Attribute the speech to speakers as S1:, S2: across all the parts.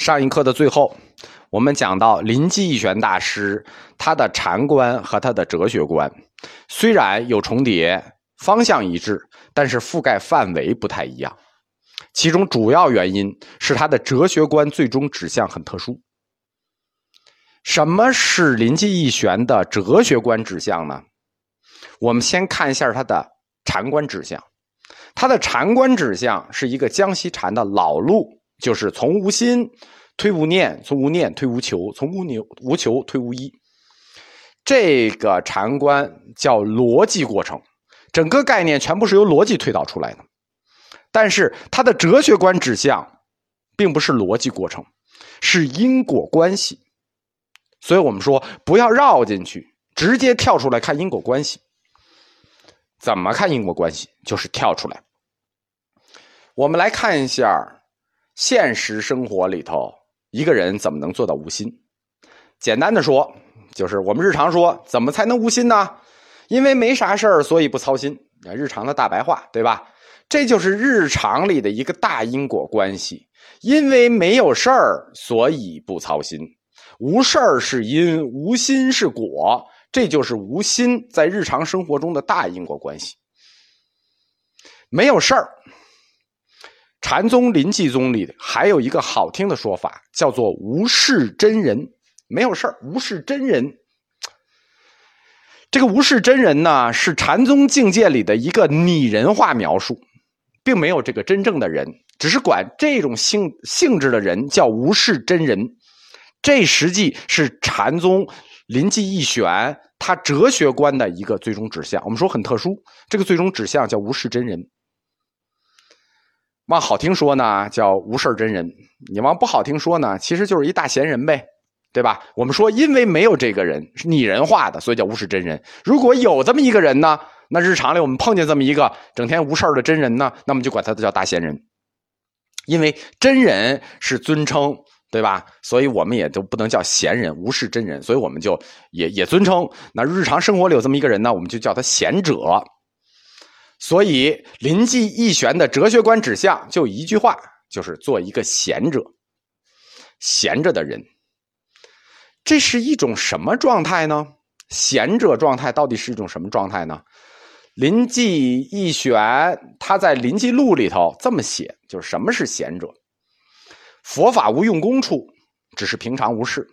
S1: 上一课的最后，我们讲到临济义玄大师他的禅观和他的哲学观虽然有重叠，方向一致，但是覆盖范围不太一样。其中主要原因是他的哲学观最终指向很特殊。什么是临济义玄的哲学观指向呢？我们先看一下他的禅观指向。他的禅观指向是一个江西禅的老路，就是从无心推无念，从无念推无求，从无牛无求推无一。这个禅观叫逻辑过程，整个概念全部是由逻辑推导出来的。但是他的哲学观指向，并不是逻辑过程，是因果关系。所以我们说不要绕进去，直接跳出来看因果关系。怎么看因果关系？就是跳出来。我们来看一下现实生活里头一个人怎么能做到无心。简单的说，就是我们日常说怎么才能无心呢？因为没啥事儿，所以不操心。日常的大白话，对吧？这就是日常里的一个大因果关系。因为没有事儿，所以不操心。无事儿是因，无心是果。这就是无心在日常生活中的大因果关系。没有事儿，禅宗临济宗里还有一个好听的说法，叫做无事真人。没有事儿，无事真人。这个无事真人呢，是禅宗境界里的一个拟人化描述，并没有这个真正的人，只是管这种性性质的人叫无事真人。这实际是禅宗。临济义玄，他哲学观的一个最终指向，我们说很特殊。这个最终指向叫无事真人，往好听说呢叫无事真人，你往不好听说呢，其实就是一大闲人呗，对吧？我们说，因为没有这个人是拟人化的，所以叫无事真人。如果有这么一个人呢，那日常里我们碰见这么一个整天无事的真人呢，那么就管他叫大闲人，因为真人是尊称。对吧？所以我们也都不能叫闲人，无事真人，所以我们就也也尊称。那日常生活里有这么一个人呢，我们就叫他贤者。所以临济义玄的哲学观指向就一句话，就是做一个贤者，闲着的人。这是一种什么状态呢？贤者状态到底是一种什么状态呢？临济义玄他在《临济录》里头这么写，就是什么是贤者？佛法无用功处，只是平常无事，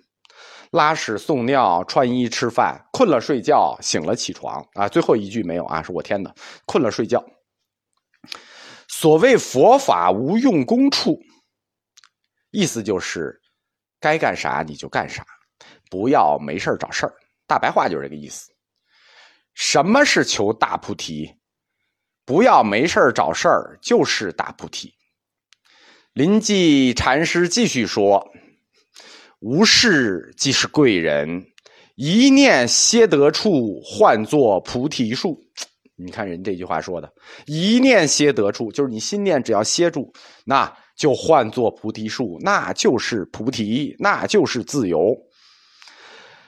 S1: 拉屎、送尿、穿衣、吃饭，困了睡觉，醒了起床啊。最后一句没有啊，是我添的。困了睡觉。所谓佛法无用功处，意思就是该干啥你就干啥，不要没事找事儿。大白话就是这个意思。什么是求大菩提？不要没事找事儿，就是大菩提。临济禅师继续说：“无事即是贵人，一念歇得处，唤作菩提树。”你看人这句话说的，“一念歇得处”，就是你心念只要歇住，那就唤作菩提树，那就是菩提，那就是自由。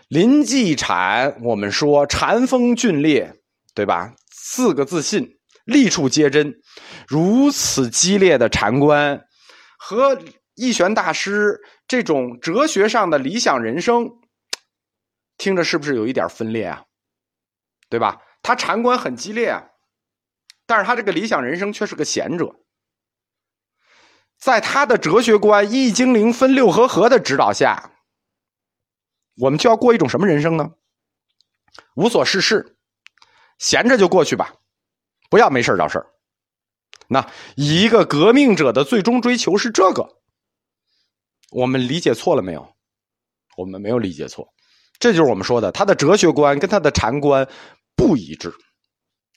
S1: 临济禅，我们说禅风峻烈，对吧？四个自信，立处皆真，如此激烈的禅观。和义玄大师这种哲学上的理想人生，听着是不是有一点分裂啊？对吧？他禅观很激烈啊，但是他这个理想人生却是个贤者。在他的哲学观一精灵分六合合的指导下，我们就要过一种什么人生呢？无所事事，闲着就过去吧，不要没事找事儿。那一个革命者的最终追求是这个，我们理解错了没有？我们没有理解错，这就是我们说的，他的哲学观跟他的禅观不一致，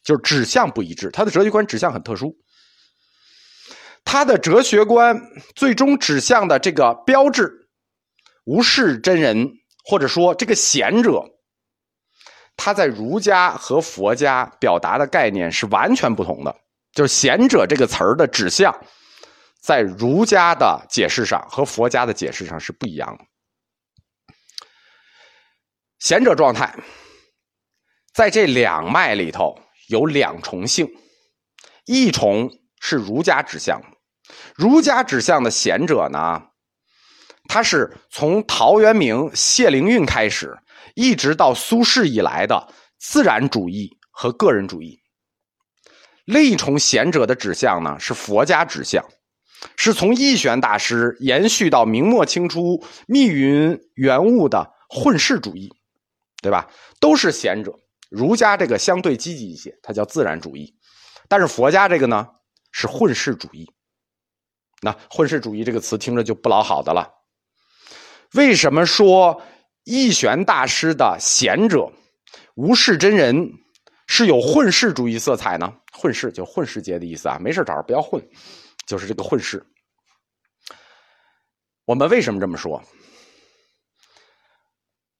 S1: 就是指向不一致。他的哲学观指向很特殊，他的哲学观最终指向的这个标志，无事真人，或者说这个贤者，他在儒家和佛家表达的概念是完全不同的。就是“贤者”这个词儿的指向，在儒家的解释上和佛家的解释上是不一样的。贤者状态，在这两脉里头有两重性，一重是儒家指向，儒家指向的贤者呢，他是从陶渊明、谢灵运开始，一直到苏轼以来的自然主义和个人主义。另一重贤者的指向呢，是佛家指向，是从易玄大师延续到明末清初密云圆悟的混世主义，对吧？都是贤者。儒家这个相对积极一些，它叫自然主义，但是佛家这个呢是混世主义。那混世主义这个词听着就不老好的了。为什么说易玄大师的贤者无事真人是有混世主义色彩呢？混世就混世界的意思啊，没事找着不要混，就是这个混世。我们为什么这么说？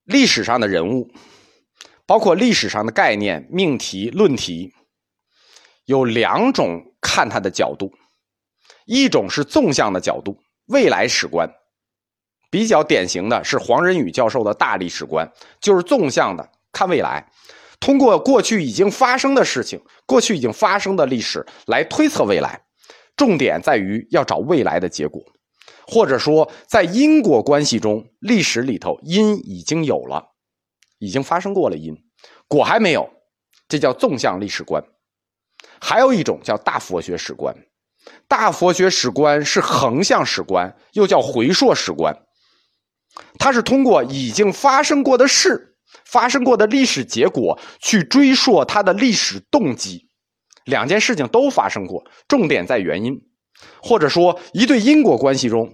S1: 历史上的人物。包括历史上的概念、命题、论题，有两种看它的角度，一种是纵向的角度，未来史观，比较典型的是黄仁宇教授的大历史观，就是纵向的看未来，通过过去已经发生的事情、过去已经发生的历史来推测未来，重点在于要找未来的结果，或者说在因果关系中，历史里头因已经有了。已经发生过了因，果还没有，这叫纵向历史观。还有一种叫大佛学史观，大佛学史观是横向史观，又叫回溯史观。它是通过已经发生过的事、发生过的历史结果去追溯它的历史动机。两件事情都发生过，重点在原因，或者说一对因果关系中，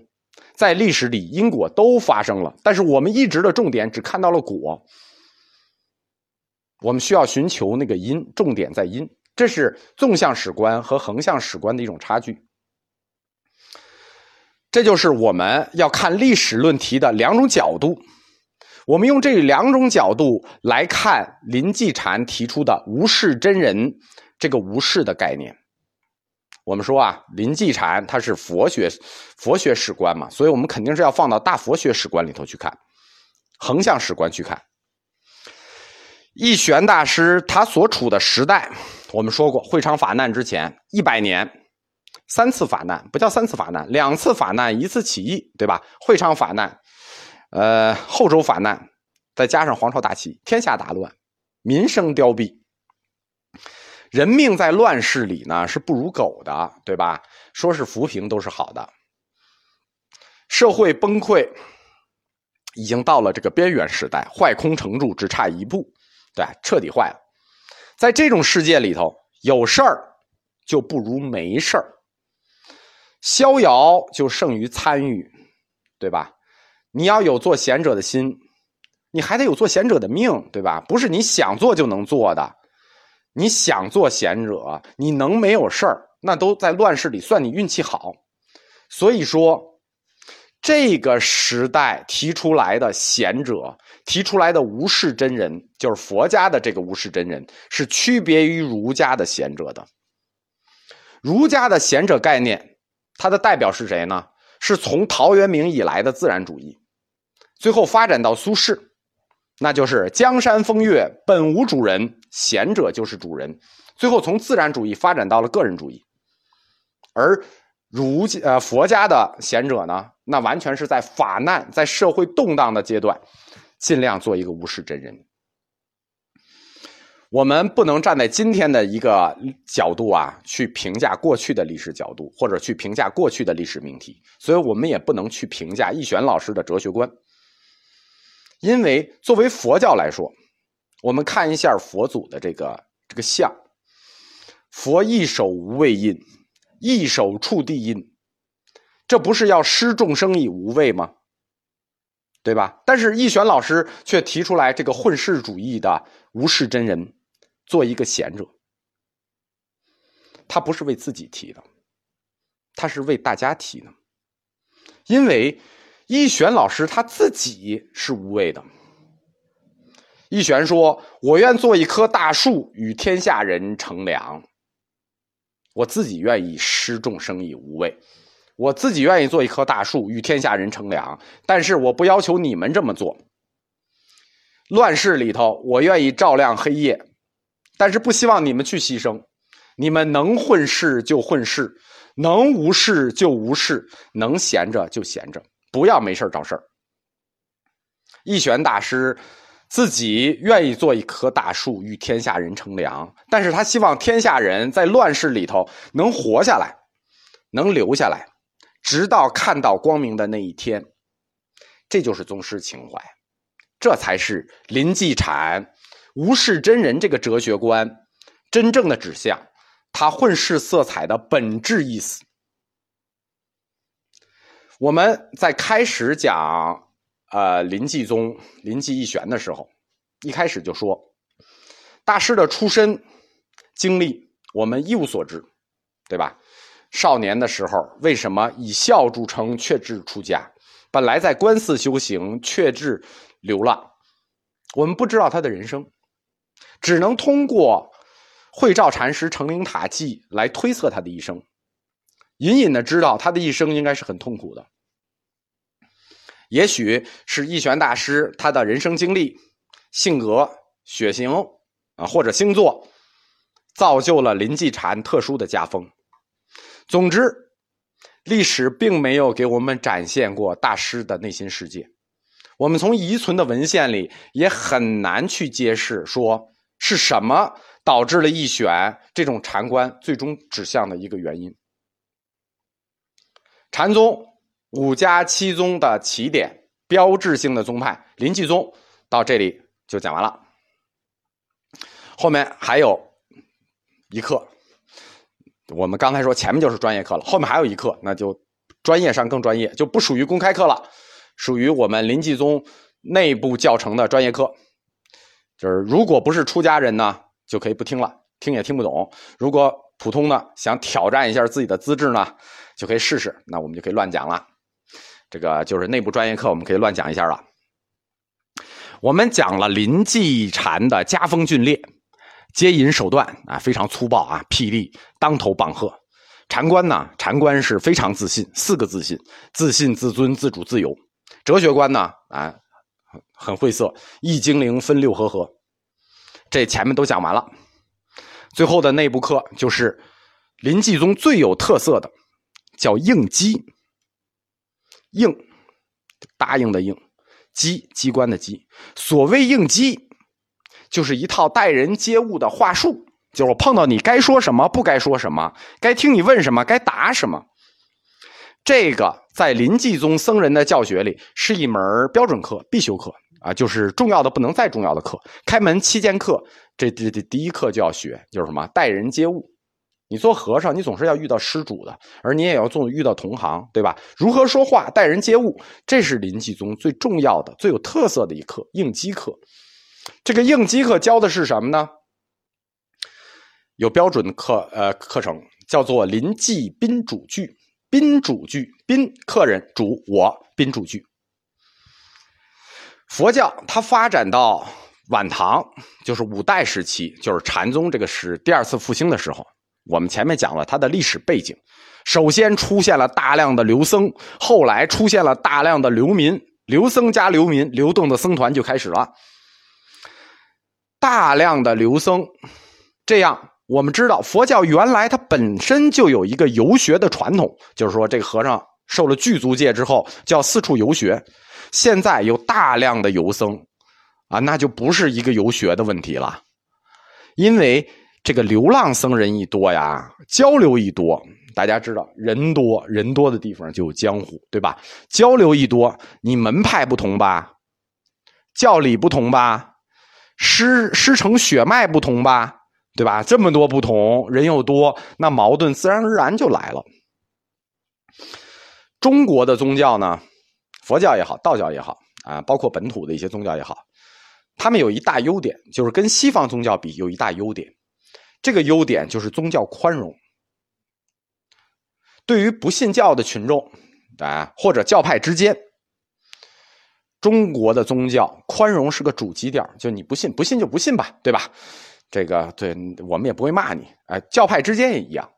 S1: 在历史里因果都发生了，但是我们一直的重点只看到了果。我们需要寻求那个因，重点在因，这是纵向史观和横向史观的一种差距。这就是我们要看历史论题的两种角度。我们用这两种角度来看林继禅提出的无事真人这个无事的概念。我们说啊，林继禅他是佛学佛学史观嘛，所以我们肯定是要放到大佛学史观里头去看，横向史观去看。义玄大师他所处的时代，我们说过，会昌法难之前一百年，三次法难不叫三次法难，两次法难，一次起义，对吧？会昌法难，呃，后周法难，再加上黄巢大起，天下大乱，民生凋敝，人命在乱世里呢是不如狗的，对吧？说是浮萍都是好的，社会崩溃，已经到了这个边缘时代，坏空成柱，只差一步。对，彻底坏了。在这种世界里头，有事儿就不如没事儿，逍遥就胜于参与，对吧？你要有做贤者的心，你还得有做贤者的命，对吧？不是你想做就能做的。你想做贤者，你能没有事儿，那都在乱世里算你运气好。所以说。这个时代提出来的贤者，提出来的无事真人，就是佛家的这个无事真人，是区别于儒家的贤者的。儒家的贤者概念，它的代表是谁呢？是从陶渊明以来的自然主义，最后发展到苏轼，那就是江山风月本无主人，贤者就是主人。最后从自然主义发展到了个人主义，而。儒家呃佛家的贤者呢，那完全是在法难、在社会动荡的阶段，尽量做一个无事真人。我们不能站在今天的一个角度啊，去评价过去的历史角度，或者去评价过去的历史命题，所以我们也不能去评价易玄老师的哲学观。因为作为佛教来说，我们看一下佛祖的这个这个像，佛一手无畏印。一手触地印，这不是要施众生以无畏吗？对吧？但是易玄老师却提出来这个混世主义的无事真人，做一个贤者。他不是为自己提的，他是为大家提的。因为易玄老师他自己是无畏的。易玄说：“我愿做一棵大树，与天下人乘凉。”我自己愿意施众生以无畏，我自己愿意做一棵大树，与天下人乘凉。但是我不要求你们这么做。乱世里头，我愿意照亮黑夜，但是不希望你们去牺牲。你们能混世就混世，能无事就无事，能闲着就闲着，不要没事找事儿。义玄大师自己愿意做一棵大树，与天下人乘凉，但是他希望天下人在乱世里头能活下来，能留下来，直到看到光明的那一天。这就是宗师情怀，这才是林继产无事真人这个哲学观真正的指向，他混世色彩的本质意思。我们在开始讲。呃，临济宗临济义玄的时候，一开始就说，大师的出身经历我们一无所知，对吧？少年的时候为什么以孝著称，却至出家？本来在观寺修行，却至流浪。我们不知道他的人生，只能通过慧照禅师成灵塔记来推测他的一生，隐隐的知道他的一生应该是很痛苦的。也许是义玄大师他的人生经历、性格、血型啊，或者星座，造就了林继禅特殊的家风。总之，历史并没有给我们展现过大师的内心世界。我们从遗存的文献里也很难去揭示说是什么导致了义玄这种禅观最终指向的一个原因。禅宗。五家七宗的起点，标志性的宗派临济宗，到这里就讲完了。后面还有一课，我们刚才说前面就是专业课了，后面还有一课，那就专业上更专业，就不属于公开课了，属于我们临济宗内部教程的专业课。就是如果不是出家人呢，就可以不听了，听也听不懂；如果普通的想挑战一下自己的资质呢，就可以试试，那我们就可以乱讲了。这个就是内部专业课，我们可以乱讲一下了。我们讲了临济禅的家风峻烈，接引手段啊非常粗暴啊，霹雳当头棒喝。禅观呢，禅观是非常自信，四个自信：自信、自尊、自主、自由。哲学观呢啊很晦涩，一精灵分六合合。这前面都讲完了，最后的内部课就是临济宗最有特色的，叫应机。应，答应的应，机机关的机。所谓应机，就是一套待人接物的话术，就是我碰到你该说什么，不该说什么，该听你问什么，该答什么。这个在临济宗僧人的教学里是一门标准课、必修课啊，就是重要的不能再重要的课。开门七剑课，这这这第一课就要学，就是什么待人接物。你做和尚，你总是要遇到施主的，而你也要做遇到同行，对吧？如何说话、待人接物，这是临济宗最重要的、最有特色的一课——应激课。这个应激课教的是什么呢？有标准的课，呃，课程叫做临济宾主句。宾主句，宾客人，主我，宾主句。佛教它发展到晚唐，就是五代时期，就是禅宗这个是第二次复兴的时候。我们前面讲了它的历史背景，首先出现了大量的流僧，后来出现了大量的流民，流僧加流民，流动的僧团就开始了。大量的流僧，这样我们知道佛教原来它本身就有一个游学的传统，就是说这个和尚受了具足戒之后就要四处游学。现在有大量的游僧，啊，那就不是一个游学的问题了，因为。这个流浪僧人一多呀，交流一多，大家知道人多人多的地方就有江湖，对吧？交流一多，你门派不同吧，教理不同吧，师师承血脉不同吧，对吧？这么多不同，人又多，那矛盾自然而然就来了。中国的宗教呢，佛教也好，道教也好啊，包括本土的一些宗教也好，他们有一大优点，就是跟西方宗教比有一大优点。这个优点就是宗教宽容，对于不信教的群众啊，或者教派之间，中国的宗教宽容是个主基调，就你不信，不信就不信吧，对吧？这个对我们也不会骂你，哎，教派之间也一样。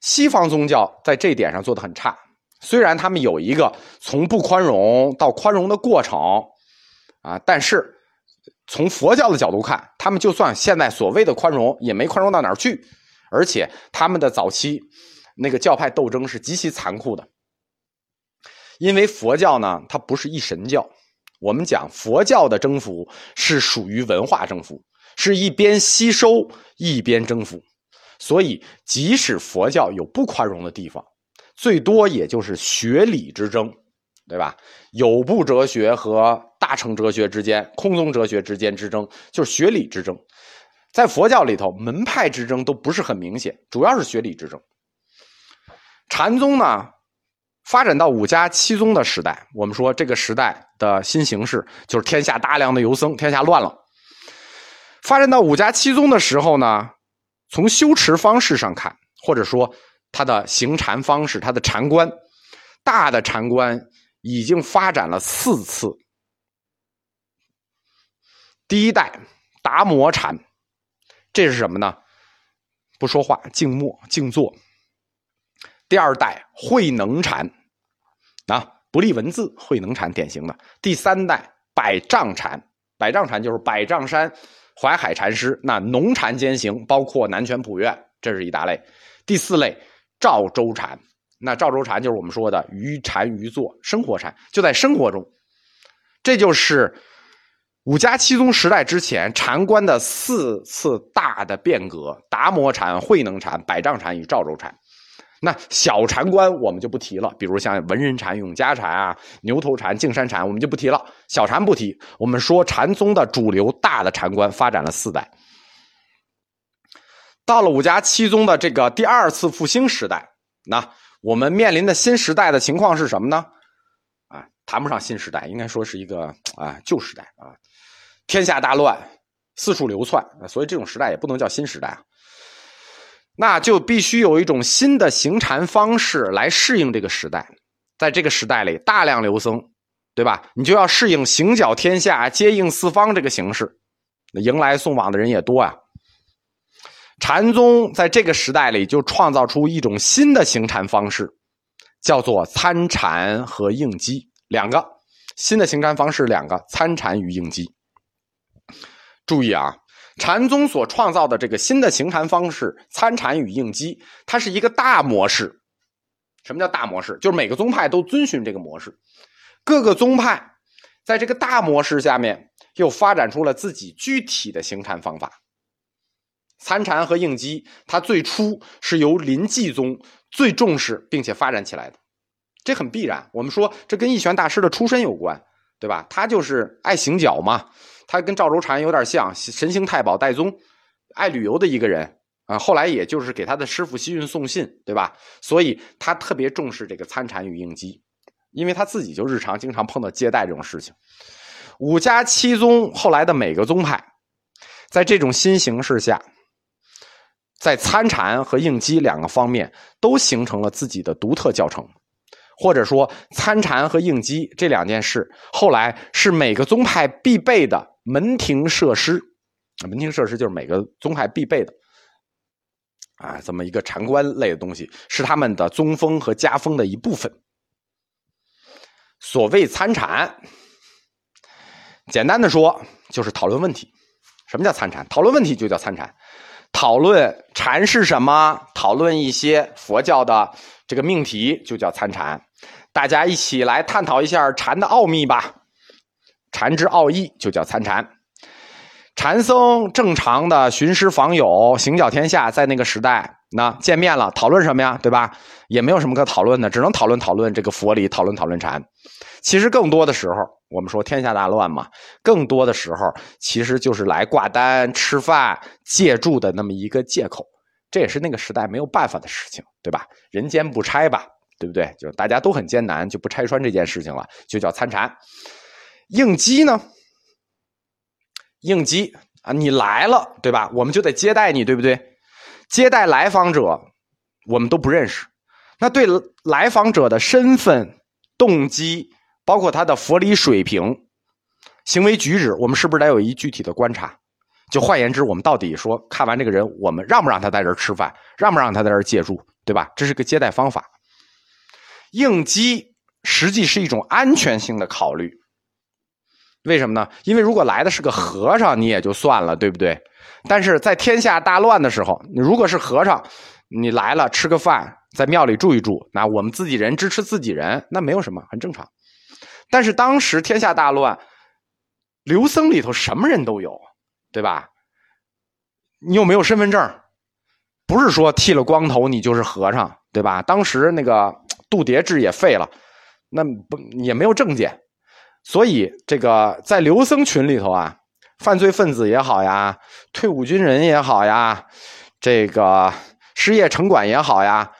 S1: 西方宗教在这点上做的很差，虽然他们有一个从不宽容到宽容的过程啊，但是。从佛教的角度看，他们就算现在所谓的宽容，也没宽容到哪儿去。而且他们的早期那个教派斗争是极其残酷的，因为佛教呢，它不是一神教。我们讲佛教的征服是属于文化征服，是一边吸收一边征服。所以，即使佛教有不宽容的地方，最多也就是学理之争，对吧？有部哲学和大乘哲学之间、空宗哲学之间之争，就是学理之争。在佛教里头，门派之争都不是很明显，主要是学理之争。禅宗呢，发展到五家七宗的时代，我们说这个时代的新形势就是天下大量的游僧，天下乱了。发展到五家七宗的时候呢，从修持方式上看，或者说他的行禅方式，他的禅观，大的禅观已经发展了四次。第一代达摩禅。这是什么呢？不说话，静默，静坐。第二代慧能禅，啊，不立文字，慧能禅典型的。第三代百丈禅，百丈禅就是百丈山怀海禅师，那农禅兼行，包括南泉普愿，这是一大类。第四类赵州禅，那赵州禅就是我们说的于禅于坐，生活禅，就在生活中，这就是。五家七宗时代之前，禅观的四次大的变革：达摩禅、慧能禅、百丈禅与赵州禅。那小禅观我们就不提了，比如像文人禅、永嘉禅啊、牛头禅、径山禅，我们就不提了。小禅不提，我们说禅宗的主流大的禅观发展了四代。到了五家七宗的这个第二次复兴时代，那我们面临的新时代的情况是什么呢？谈不上新时代，应该说是一个啊旧时代啊。天下大乱，四处流窜，所以这种时代也不能叫新时代啊。那就必须有一种新的行禅方式来适应这个时代。在这个时代里，大量流僧，对吧？你就要适应行脚天下、接应四方这个形式，迎来送往的人也多啊。禅宗在这个时代里就创造出一种新的行禅方式，叫做参禅和应机两个新的行禅方式，两个参禅与应机。注意啊，禅宗所创造的这个新的行禅方式——参禅与应机，它是一个大模式。什么叫大模式？就是每个宗派都遵循这个模式，各个宗派在这个大模式下面又发展出了自己具体的行禅方法。参禅和应机，它最初是由临济宗最重视并且发展起来的，这很必然。我们说这跟一玄大师的出身有关，对吧？他就是爱行脚嘛。他跟赵州禅有点像，神行太保戴宗，爱旅游的一个人啊。后来也就是给他的师傅西运送信，对吧？所以他特别重视这个参禅与应机，因为他自己就日常经常碰到接待这种事情。五家七宗后来的每个宗派，在这种新形势下，在参禅和应机两个方面都形成了自己的独特教程。或者说参禅和应机这两件事，后来是每个宗派必备的门庭设施。门庭设施就是每个宗派必备的啊，这么一个禅观类的东西，是他们的宗风和家风的一部分。所谓参禅，简单的说就是讨论问题。什么叫参禅？讨论问题就叫参禅。讨论禅是什么？讨论一些佛教的这个命题就叫参禅。大家一起来探讨一下禅的奥秘吧。禅之奥义就叫参禅。禅僧正常的寻师访友，行脚天下，在那个时代，那见面了，讨论什么呀？对吧？也没有什么可讨论的，只能讨论讨论这个佛理，讨论讨论禅。其实更多的时候，我们说天下大乱嘛，更多的时候其实就是来挂单、吃饭、借住的那么一个借口。这也是那个时代没有办法的事情，对吧？人间不拆吧。对不对？就大家都很艰难，就不拆穿这件事情了，就叫参禅。应激呢？应激啊，你来了，对吧？我们就得接待你，对不对？接待来访者，我们都不认识，那对来访者的身份、动机，包括他的佛理水平、行为举止，我们是不是得有一具体的观察？就换言之，我们到底说看完这个人，我们让不让他在这儿吃饭，让不让他在这儿借住，对吧？这是个接待方法。应激实际是一种安全性的考虑，为什么呢？因为如果来的是个和尚，你也就算了，对不对？但是在天下大乱的时候，如果是和尚，你来了吃个饭，在庙里住一住，那我们自己人支持自己人，那没有什么，很正常。但是当时天下大乱，刘僧里头什么人都有，对吧？你又没有身份证？不是说剃了光头你就是和尚，对吧？当时那个度牒制也废了，那不也没有证件，所以这个在刘僧群里头啊，犯罪分子也好呀，退伍军人也好呀，这个失业城管也好呀，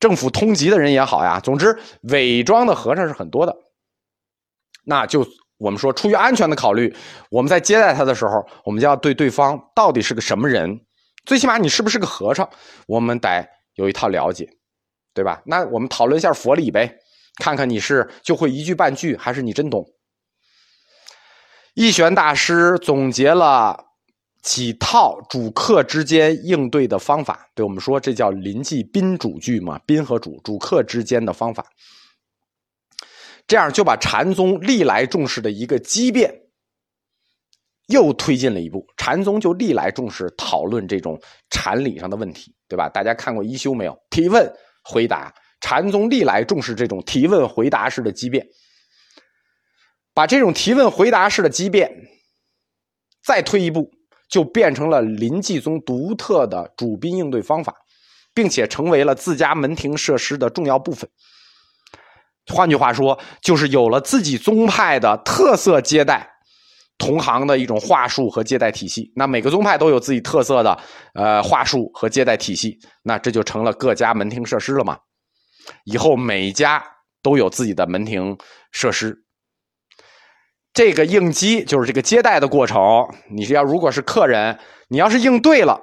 S1: 政府通缉的人也好呀，总之伪装的和尚是很多的。那就我们说，出于安全的考虑，我们在接待他的时候，我们就要对对方到底是个什么人，最起码你是不是个和尚，我们得有一套了解，对吧？那我们讨论一下佛理呗，看看你是就会一句半句，还是你真懂。义玄大师总结了几套主客之间应对的方法，对我们说，这叫临济宾主句嘛，宾和主主客之间的方法。这样就把禅宗历来重视的一个机变又推进了一步。禅宗就历来重视讨论这种禅理上的问题，对吧？大家看过一休没有？提问回答，禅宗历来重视这种提问回答式的机变。把这种提问回答式的机变再推一步，就变成了临济宗独特的主宾应对方法，并且成为了自家门庭设施的重要部分。换句话说，就是有了自己宗派的特色接待同行的一种话术和接待体系。那每个宗派都有自己特色的呃话术和接待体系，那这就成了各家门庭设施了嘛。以后每家都有自己的门庭设施。这个应激就是这个接待的过程。你是要如果是客人，你要是应对了，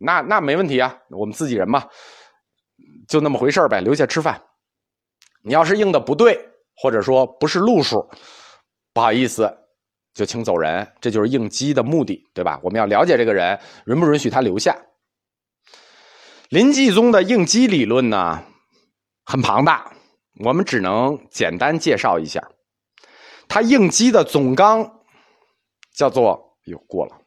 S1: 那那没问题啊，我们自己人嘛，就那么回事呗，留下吃饭。你要是应的不对，或者说不是路数，不好意思，就请走人。这就是应激的目的，对吧？我们要了解这个人，允不允许他留下。林继宗的应激理论呢，很庞大，我们只能简单介绍一下。他应激的总纲叫做，哟，过了。